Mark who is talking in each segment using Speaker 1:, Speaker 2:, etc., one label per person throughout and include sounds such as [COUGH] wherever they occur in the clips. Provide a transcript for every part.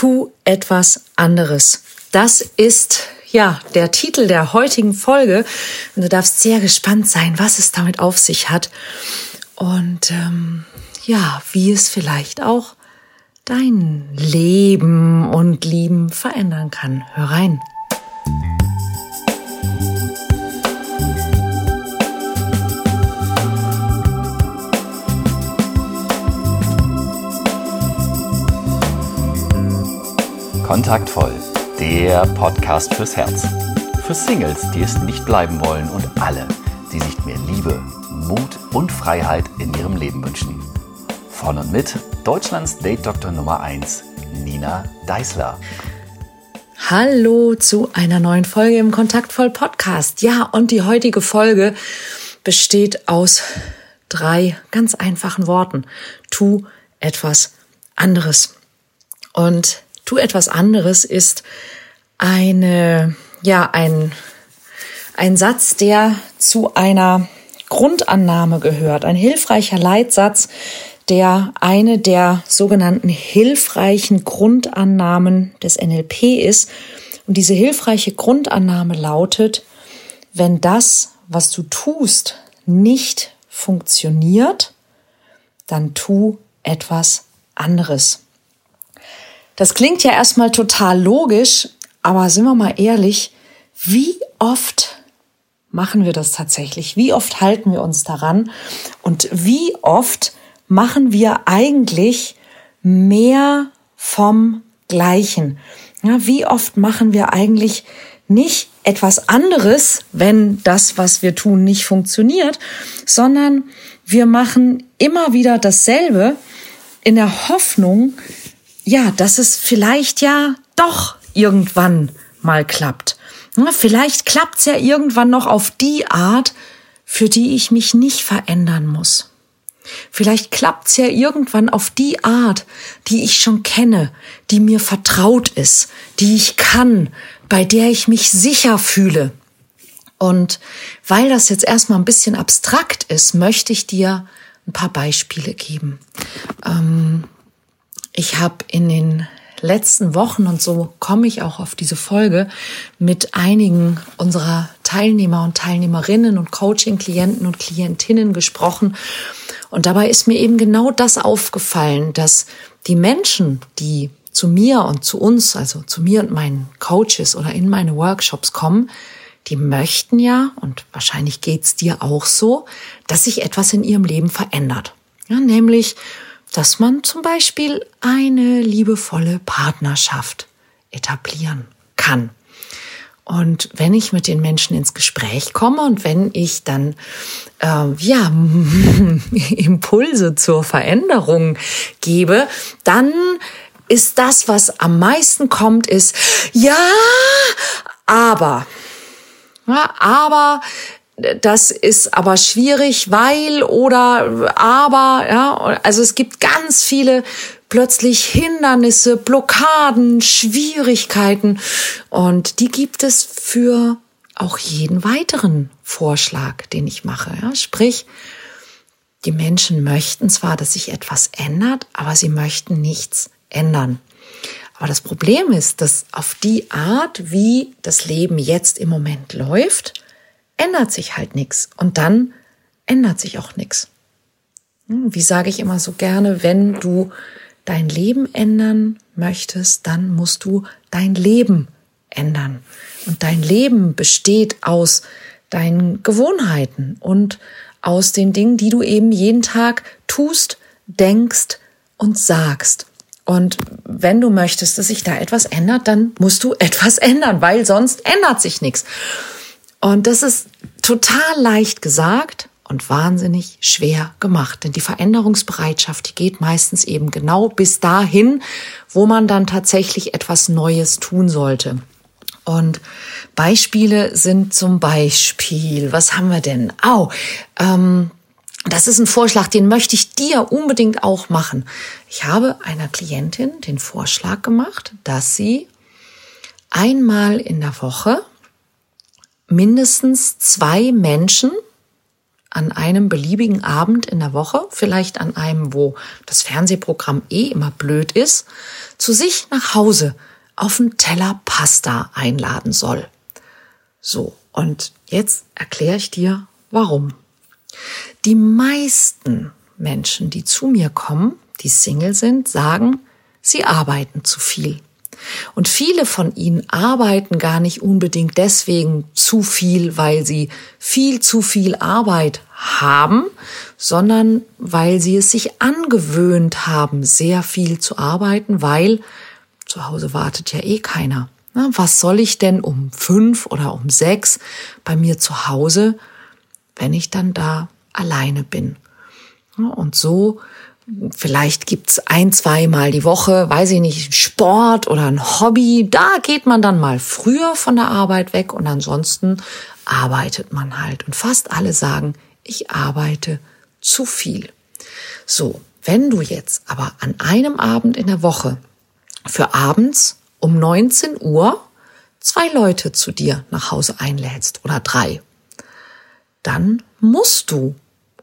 Speaker 1: tu etwas anderes. Das ist ja der Titel der heutigen Folge. Und du darfst sehr gespannt sein, was es damit auf sich hat. Und ähm, ja, wie es vielleicht auch dein Leben und Lieben verändern kann. Hör rein.
Speaker 2: Kontaktvoll, der Podcast fürs Herz. Für Singles, die es nicht bleiben wollen und alle, die sich mehr Liebe, Mut und Freiheit in ihrem Leben wünschen. Von und mit Deutschlands Date-Doktor Nummer 1, Nina Deißler.
Speaker 1: Hallo zu einer neuen Folge im Kontaktvoll Podcast. Ja, und die heutige Folge besteht aus drei ganz einfachen Worten. Tu etwas anderes. Und tu etwas anderes ist eine, ja, ein, ein Satz, der zu einer Grundannahme gehört, ein hilfreicher Leitsatz, der eine der sogenannten hilfreichen Grundannahmen des NLP ist. Und diese hilfreiche Grundannahme lautet, wenn das, was du tust, nicht funktioniert, dann tu etwas anderes. Das klingt ja erstmal total logisch, aber sind wir mal ehrlich, wie oft machen wir das tatsächlich? Wie oft halten wir uns daran? Und wie oft machen wir eigentlich mehr vom Gleichen? Ja, wie oft machen wir eigentlich nicht etwas anderes, wenn das, was wir tun, nicht funktioniert, sondern wir machen immer wieder dasselbe in der Hoffnung, ja, dass es vielleicht ja doch irgendwann mal klappt. Vielleicht klappt's ja irgendwann noch auf die Art, für die ich mich nicht verändern muss. Vielleicht klappt's ja irgendwann auf die Art, die ich schon kenne, die mir vertraut ist, die ich kann, bei der ich mich sicher fühle. Und weil das jetzt erstmal ein bisschen abstrakt ist, möchte ich dir ein paar Beispiele geben. Ähm, ich habe in den letzten Wochen, und so komme ich auch auf diese Folge, mit einigen unserer Teilnehmer und Teilnehmerinnen und Coaching-Klienten und Klientinnen gesprochen. Und dabei ist mir eben genau das aufgefallen, dass die Menschen, die zu mir und zu uns, also zu mir und meinen Coaches oder in meine Workshops kommen, die möchten ja, und wahrscheinlich geht's dir auch so, dass sich etwas in ihrem Leben verändert. Ja, nämlich, dass man zum Beispiel eine liebevolle Partnerschaft etablieren kann. Und wenn ich mit den Menschen ins Gespräch komme und wenn ich dann äh, ja [LAUGHS] Impulse zur Veränderung gebe, dann ist das, was am meisten kommt, ist ja, aber ja, aber das ist aber schwierig, weil oder aber, ja, also es gibt ganz viele plötzlich Hindernisse, Blockaden, Schwierigkeiten und die gibt es für auch jeden weiteren Vorschlag, den ich mache. Ja, sprich, die Menschen möchten zwar, dass sich etwas ändert, aber sie möchten nichts ändern. Aber das Problem ist, dass auf die Art, wie das Leben jetzt im Moment läuft, ändert sich halt nichts. Und dann ändert sich auch nichts. Hm, wie sage ich immer so gerne, wenn du dein Leben ändern möchtest, dann musst du dein Leben ändern. Und dein Leben besteht aus deinen Gewohnheiten und aus den Dingen, die du eben jeden Tag tust, denkst und sagst. Und wenn du möchtest, dass sich da etwas ändert, dann musst du [LAUGHS] etwas ändern, weil sonst ändert sich nichts. Und das ist total leicht gesagt und wahnsinnig schwer gemacht. Denn die Veränderungsbereitschaft, die geht meistens eben genau bis dahin, wo man dann tatsächlich etwas Neues tun sollte. Und Beispiele sind zum Beispiel, was haben wir denn? Au, ähm, das ist ein Vorschlag, den möchte ich dir unbedingt auch machen. Ich habe einer Klientin den Vorschlag gemacht, dass sie einmal in der Woche mindestens zwei Menschen an einem beliebigen Abend in der Woche, vielleicht an einem, wo das Fernsehprogramm eh immer blöd ist, zu sich nach Hause auf einen Teller Pasta einladen soll. So, und jetzt erkläre ich dir, warum. Die meisten Menschen, die zu mir kommen, die Single sind, sagen, sie arbeiten zu viel. Und viele von ihnen arbeiten gar nicht unbedingt deswegen zu viel, weil sie viel zu viel Arbeit haben, sondern weil sie es sich angewöhnt haben, sehr viel zu arbeiten, weil zu Hause wartet ja eh keiner. was soll ich denn um fünf oder um sechs bei mir zu Hause, wenn ich dann da alleine bin? Und so Vielleicht gibt's ein, zweimal die Woche, weiß ich nicht, Sport oder ein Hobby. Da geht man dann mal früher von der Arbeit weg und ansonsten arbeitet man halt. Und fast alle sagen, ich arbeite zu viel. So, wenn du jetzt aber an einem Abend in der Woche für abends um 19 Uhr zwei Leute zu dir nach Hause einlädst oder drei, dann musst du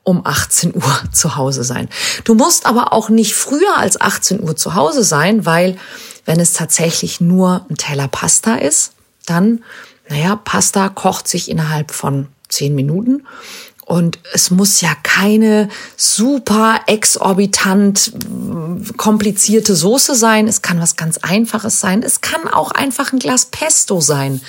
Speaker 1: um 18 Uhr zu Hause sein. Du musst aber auch nicht früher als 18 Uhr zu Hause sein, weil wenn es tatsächlich nur ein Teller Pasta ist, dann, naja, Pasta kocht sich innerhalb von 10 Minuten und es muss ja keine super exorbitant komplizierte Soße sein. Es kann was ganz Einfaches sein. Es kann auch einfach ein Glas Pesto sein.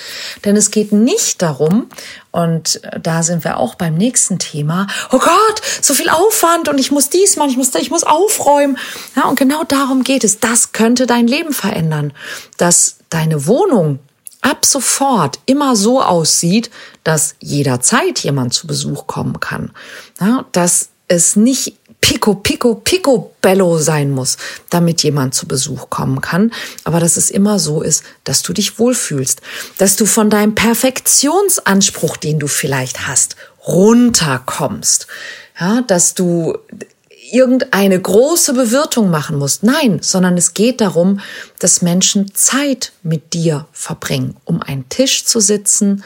Speaker 1: Denn es geht nicht darum, und da sind wir auch beim nächsten Thema. Oh Gott, so viel Aufwand und ich muss dies machen, ich muss, ich muss aufräumen. Ja, und genau darum geht es. Das könnte dein Leben verändern. Dass deine Wohnung ab sofort immer so aussieht, dass jederzeit jemand zu Besuch kommen kann. Ja, dass es nicht Pico, Pico, Pico Bello sein muss, damit jemand zu Besuch kommen kann, aber dass es immer so ist, dass du dich wohlfühlst, dass du von deinem Perfektionsanspruch, den du vielleicht hast, runterkommst, ja, dass du irgendeine große Bewirtung machen musst. Nein, sondern es geht darum, dass Menschen Zeit mit dir verbringen, um einen Tisch zu sitzen,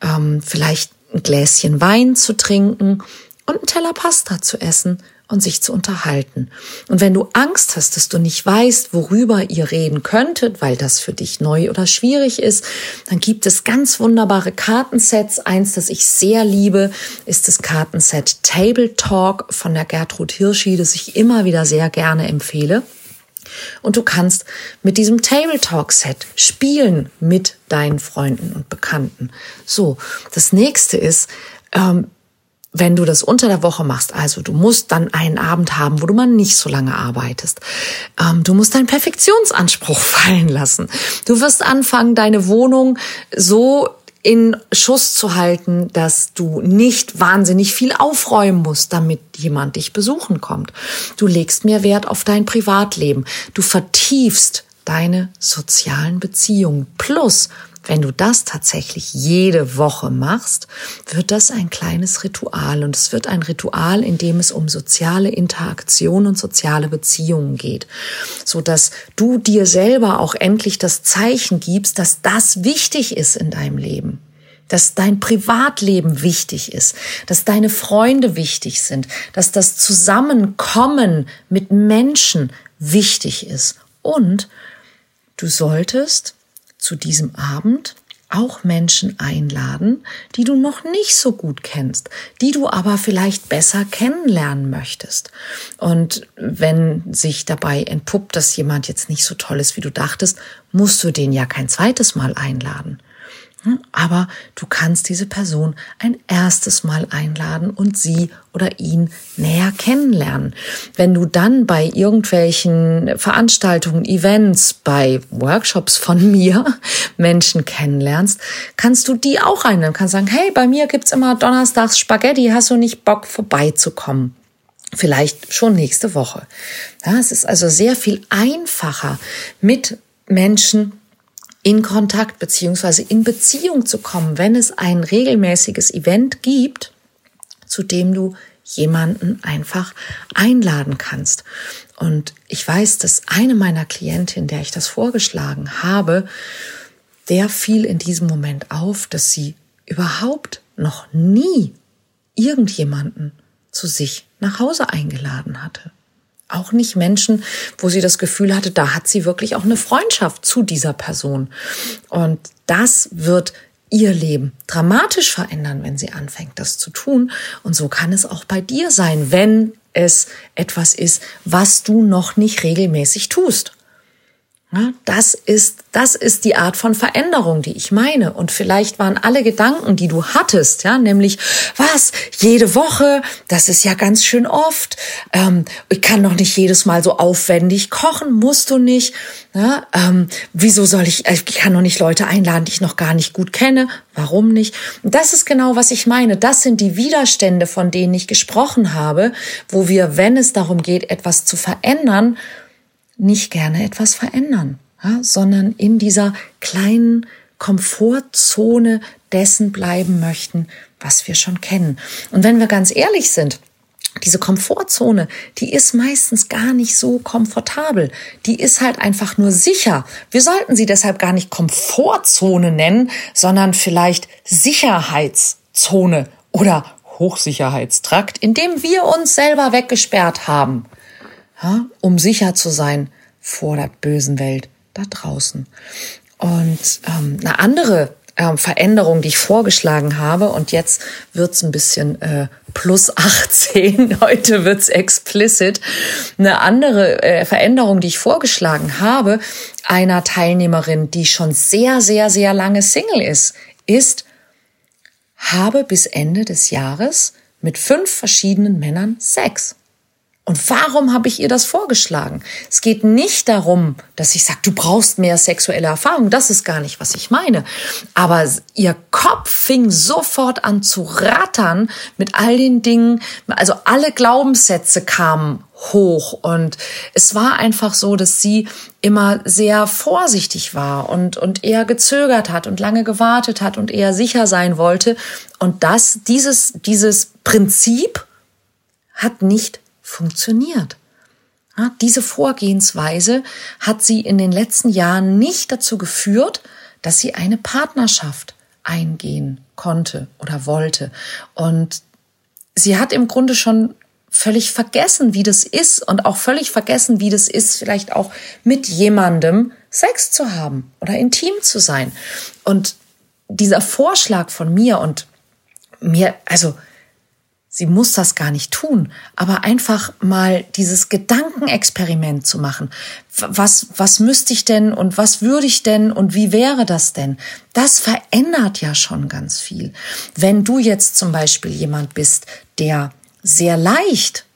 Speaker 1: ähm, vielleicht ein Gläschen Wein zu trinken und einen Teller Pasta zu essen und sich zu unterhalten. Und wenn du Angst hast, dass du nicht weißt, worüber ihr reden könntet, weil das für dich neu oder schwierig ist, dann gibt es ganz wunderbare Kartensets. Eins, das ich sehr liebe, ist das Kartenset Table Talk von der Gertrud Hirschi, das ich immer wieder sehr gerne empfehle. Und du kannst mit diesem Table Talk Set spielen mit deinen Freunden und Bekannten. So, das nächste ist, ähm, wenn du das unter der Woche machst, also du musst dann einen Abend haben, wo du mal nicht so lange arbeitest. Ähm, du musst deinen Perfektionsanspruch [LAUGHS] fallen lassen. Du wirst anfangen, deine Wohnung so in Schuss zu halten, dass du nicht wahnsinnig viel aufräumen musst, damit jemand dich besuchen kommt. Du legst mehr Wert auf dein Privatleben. Du vertiefst deine sozialen Beziehungen. Plus, wenn du das tatsächlich jede Woche machst, wird das ein kleines Ritual. Und es wird ein Ritual, in dem es um soziale Interaktion und soziale Beziehungen geht, so dass du dir selber auch endlich das Zeichen gibst, dass das wichtig ist in deinem Leben. Dass dein Privatleben wichtig ist, dass deine Freunde wichtig sind, dass das Zusammenkommen mit Menschen wichtig ist. Und du solltest zu diesem Abend auch Menschen einladen, die du noch nicht so gut kennst, die du aber vielleicht besser kennenlernen möchtest. Und wenn sich dabei entpuppt, dass jemand jetzt nicht so toll ist, wie du dachtest, musst du den ja kein zweites Mal einladen. Aber du kannst diese Person ein erstes Mal einladen und sie oder ihn näher kennenlernen. Wenn du dann bei irgendwelchen Veranstaltungen, Events, bei Workshops von [LAUGHS] mir Menschen kennenlernst, kannst du die auch einladen. Kannst sagen, hey, bei mir gibt's immer donnerstags Spaghetti, hast du nicht Bock vorbeizukommen? Vielleicht schon nächste Woche. Ja, es ist also sehr viel einfacher mit Menschen in Kontakt beziehungsweise in Beziehung zu kommen, wenn es ein regelmäßiges Event gibt, zu dem du jemanden einfach einladen kannst. Und ich weiß, dass eine meiner Klientinnen, der ich das vorgeschlagen habe, der fiel in diesem Moment auf, dass sie überhaupt noch nie irgendjemanden zu sich nach Hause eingeladen hatte. Auch nicht Menschen, wo sie das Gefühl hatte, da hat sie wirklich auch eine Freundschaft zu dieser Person. Und das wird ihr Leben dramatisch verändern, wenn sie anfängt, das zu tun. Und so kann es auch bei dir sein, wenn es etwas ist, was du noch nicht regelmäßig tust. Das ist, das ist die Art von Veränderung, die ich meine. Und vielleicht waren alle Gedanken, die du hattest, ja, nämlich, was, jede Woche, das ist ja ganz schön oft. Ähm, ich kann doch nicht jedes Mal so aufwendig kochen, musst du nicht. Ja, ähm, wieso soll ich, ich kann doch nicht Leute einladen, die ich noch gar nicht gut kenne. Warum nicht? das ist genau, was ich meine. Das sind die Widerstände, von denen ich gesprochen habe, wo wir, wenn es darum geht, etwas zu verändern, nicht gerne etwas verändern, ja, sondern in dieser kleinen Komfortzone dessen bleiben möchten, was wir schon kennen. Und wenn wir ganz ehrlich sind, diese Komfortzone, die ist meistens gar nicht so komfortabel. Die ist halt einfach nur sicher. Wir sollten sie deshalb gar nicht Komfortzone nennen, sondern vielleicht Sicherheitszone oder Hochsicherheitstrakt, in dem wir uns selber weggesperrt haben ja, um sicher zu sein vor der bösen Welt da draußen. Und ähm, eine andere ähm, Veränderung, die ich vorgeschlagen habe, und jetzt wird's ein bisschen äh, plus 18, [LAUGHS] heute wird's explicit, eine andere äh, Veränderung, die ich vorgeschlagen habe, einer Teilnehmerin, die schon sehr, sehr, sehr lange Single ist, ist, habe bis Ende des Jahres mit fünf verschiedenen Männern Sex. Und warum habe ich ihr das vorgeschlagen? Es geht nicht darum, dass ich sage, du brauchst mehr sexuelle Erfahrung. Das ist gar nicht, was ich meine. Aber ihr Kopf fing sofort an zu rattern mit all den Dingen. Also alle Glaubenssätze kamen hoch. Und es war einfach so, dass sie immer sehr vorsichtig war und, und eher gezögert hat und lange gewartet hat und eher sicher sein wollte. Und das, dieses, dieses Prinzip hat nicht funktioniert. Ja, diese Vorgehensweise hat sie in den letzten Jahren nicht dazu geführt, dass sie eine Partnerschaft eingehen konnte oder wollte. Und sie hat im Grunde schon völlig vergessen, wie das ist und auch völlig vergessen, wie das ist, vielleicht auch mit jemandem Sex zu haben oder intim zu sein. Und dieser Vorschlag von mir und mir, also sie muss das gar nicht tun, aber einfach mal dieses Gedankenexperiment zu machen. Was, was müsste ich denn und was würde ich denn und wie wäre das denn? Das verändert ja schon ganz viel. Wenn du jetzt zum Beispiel jemand bist, der sehr leicht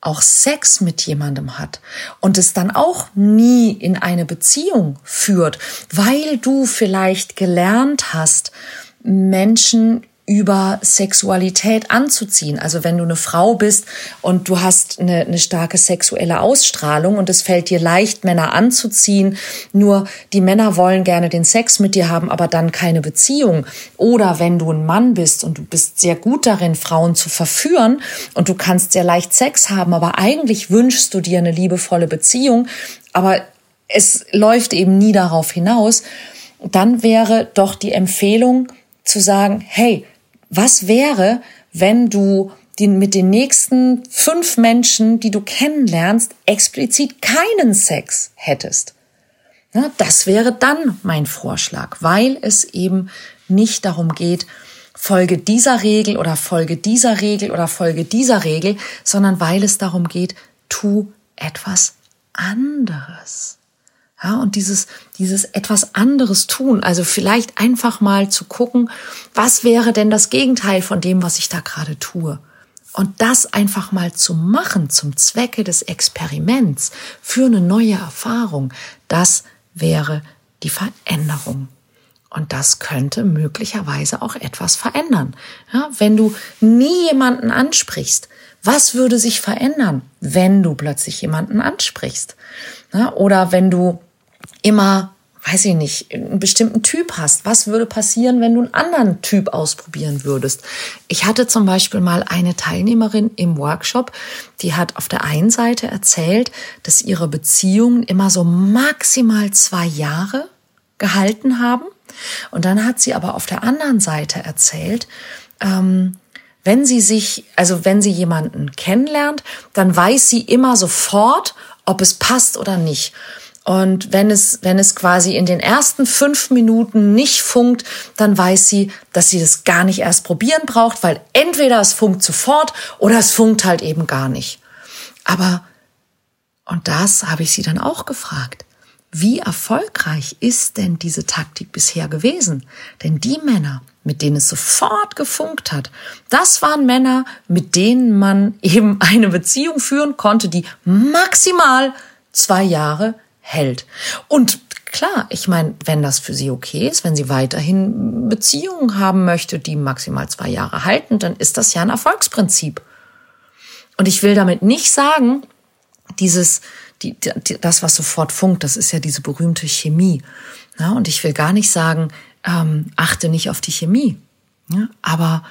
Speaker 1: auch Sex mit jemandem hat und es dann auch nie in eine Beziehung führt, weil du vielleicht gelernt hast, Menschen über Sexualität anzuziehen. Also wenn du eine Frau bist und du hast eine, eine starke sexuelle Ausstrahlung und es fällt dir leicht, Männer anzuziehen, nur die Männer wollen gerne den Sex mit dir haben, aber dann keine Beziehung. Oder wenn du ein Mann bist und du bist sehr gut darin, Frauen zu verführen und du kannst sehr leicht Sex haben, aber eigentlich wünschst du dir eine liebevolle Beziehung, aber es läuft eben nie darauf hinaus, dann wäre doch die Empfehlung zu sagen, hey, was wäre, wenn du den, mit den nächsten fünf Menschen, die du kennenlernst, explizit keinen Sex hättest? Ja, das wäre dann mein Vorschlag, weil es eben nicht darum geht, Folge dieser Regel oder Folge dieser Regel oder Folge dieser Regel, sondern weil es darum geht, tu etwas anderes. Ja, und dieses, dieses etwas anderes tun, also vielleicht einfach mal zu gucken, was wäre denn das Gegenteil von dem, was ich da gerade tue? Und das einfach mal zu machen zum Zwecke des Experiments für eine neue Erfahrung, das wäre die Veränderung. Und das könnte möglicherweise auch etwas verändern. Ja, wenn du nie jemanden ansprichst, was würde sich verändern, wenn du plötzlich jemanden ansprichst? Ja, oder wenn du immer, weiß ich nicht, einen bestimmten Typ hast. Was würde passieren, wenn du einen anderen Typ ausprobieren würdest? Ich hatte zum Beispiel mal eine Teilnehmerin im Workshop, die hat auf der einen Seite erzählt, dass ihre Beziehungen immer so maximal zwei Jahre gehalten haben. Und dann hat sie aber auf der anderen Seite erzählt, ähm, wenn sie sich, also wenn sie jemanden kennenlernt, dann weiß sie immer sofort, ob es passt oder nicht. Und wenn es, wenn es quasi in den ersten fünf Minuten nicht funkt, dann weiß sie, dass sie das gar nicht erst probieren braucht, weil entweder es funkt sofort oder es funkt halt eben gar nicht. Aber, und das habe ich sie dann auch gefragt. Wie erfolgreich ist denn diese Taktik bisher gewesen? Denn die Männer, mit denen es sofort gefunkt hat, das waren Männer, mit denen man [LAUGHS] eben eine Beziehung führen konnte, die maximal zwei Jahre hält. Und klar, ich meine, wenn das für sie okay ist, wenn sie weiterhin Beziehungen haben möchte, die maximal zwei Jahre halten, dann ist das ja ein Erfolgsprinzip. Und ich will damit nicht sagen, dieses, die, die, das, was sofort funkt, das ist ja diese berühmte Chemie. Ja, und ich will gar nicht sagen, ähm, achte nicht auf die Chemie. Ja, aber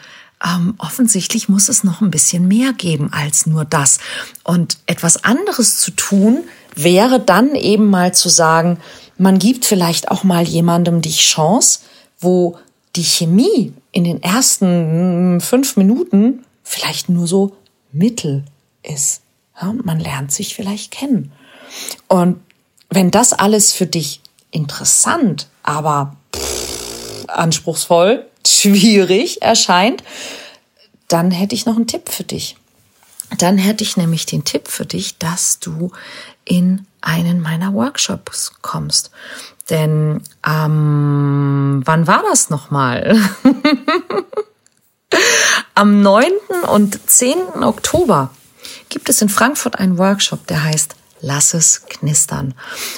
Speaker 1: ähm, offensichtlich muss es noch ein bisschen mehr geben als nur das. Und etwas anderes zu tun, wäre dann eben mal zu sagen, man gibt vielleicht auch mal jemandem die Chance, wo die Chemie in den ersten hm, fünf Minuten vielleicht nur so mittel ist. Ja, man lernt sich vielleicht kennen. Und wenn das alles für dich interessant, aber anspruchsvoll, schwierig erscheint, dann hätte ich noch einen Tipp für dich. Dann hätte ich nämlich den Tipp für dich, dass du in einen meiner Workshops kommst. Denn ähm, wann war das nochmal? [LAUGHS] Am 9. und 10. Oktober gibt es in Frankfurt einen Workshop, der heißt Lass es knistern.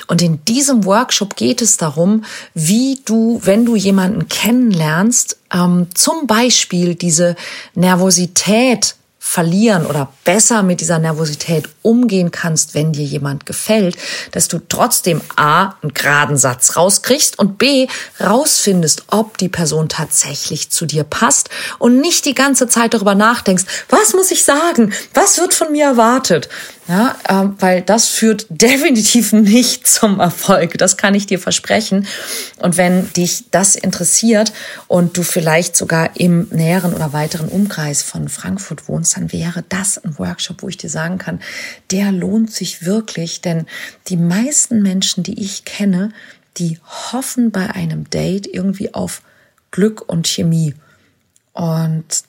Speaker 1: Und in diesem Workshop geht es darum, wie du, wenn du jemanden kennenlernst, ähm, zum Beispiel diese Nervosität verlieren oder besser mit dieser Nervosität umgehen kannst, wenn dir jemand gefällt, dass du trotzdem A, einen geraden Satz rauskriegst und B, rausfindest, ob die Person tatsächlich zu dir passt und nicht die ganze Zeit darüber nachdenkst, was muss ich sagen? Was wird von mir erwartet? Ja, ähm, weil das führt [LAUGHS] definitiv nicht zum Erfolg. Das kann ich dir versprechen. Und wenn dich das interessiert und du vielleicht sogar im näheren oder weiteren Umkreis von Frankfurt wohnst, dann wäre das ein Workshop, wo ich dir sagen kann, der lohnt sich wirklich, denn die meisten Menschen, die ich kenne, die hoffen bei einem Date irgendwie auf Glück und Chemie. Und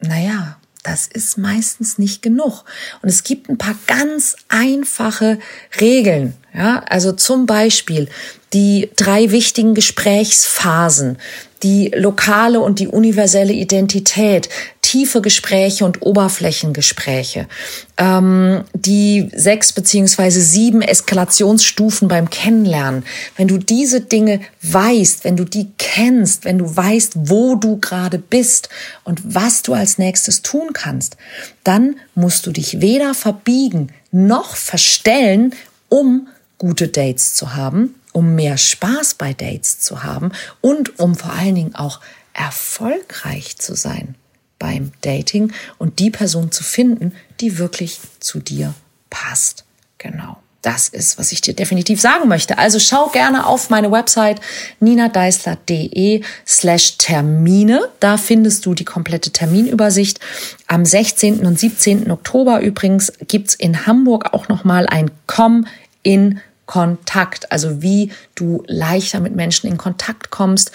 Speaker 1: naja, das ist meistens nicht genug. Und es gibt ein paar ganz einfache Regeln. Ja, also zum Beispiel die drei wichtigen Gesprächsphasen, die lokale und die universelle Identität, tiefe Gespräche und Oberflächengespräche, ähm, die sechs beziehungsweise sieben Eskalationsstufen beim Kennenlernen. Wenn du diese Dinge weißt, wenn du die kennst, wenn du weißt, wo du gerade bist und was du als nächstes tun kannst, dann musst du dich weder verbiegen noch verstellen, um gute Dates zu haben, um mehr Spaß bei Dates zu haben und um vor allen Dingen auch erfolgreich zu sein beim Dating und die Person zu finden, die wirklich zu dir passt. Genau. Das ist, was ich dir definitiv sagen möchte. Also schau gerne auf meine Website ninadeisler.de slash Termine. Da findest du die komplette Terminübersicht. Am 16. und 17. Oktober übrigens gibt's in Hamburg auch nochmal ein Komm in Kontakt, also wie du leichter mit Menschen in Kontakt kommst,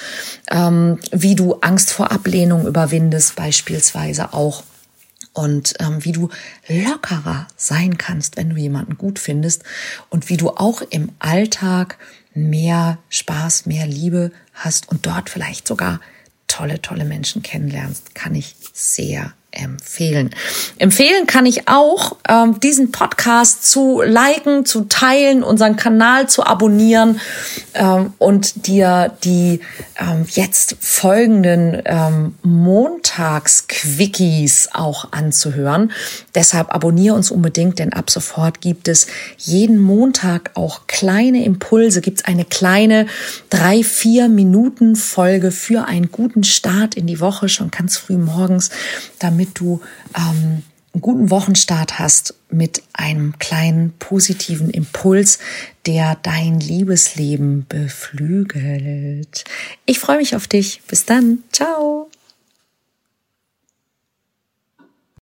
Speaker 1: ähm, wie du Angst vor Ablehnung überwindest beispielsweise auch und ähm, wie du lockerer sein kannst, wenn du jemanden gut findest und wie du auch im Alltag mehr Spaß, mehr Liebe hast und dort vielleicht sogar tolle, tolle Menschen kennenlernst, kann ich sehr empfehlen. Empfehlen kann ich auch, ähm, diesen Podcast zu liken, zu teilen, unseren Kanal zu abonnieren ähm, und dir die ähm, jetzt folgenden Montags-Quickies auch anzuhören. Deshalb abonniere uns unbedingt, denn ab sofort gibt es jeden Montag auch kleine Impulse, gibt es eine kleine drei, vier Minuten Folge für einen guten Start in die Woche, schon ganz früh morgens, damit damit du ähm, einen guten Wochenstart hast mit einem kleinen positiven Impuls, der dein Liebesleben beflügelt. Ich freue mich auf dich. Bis dann. Ciao.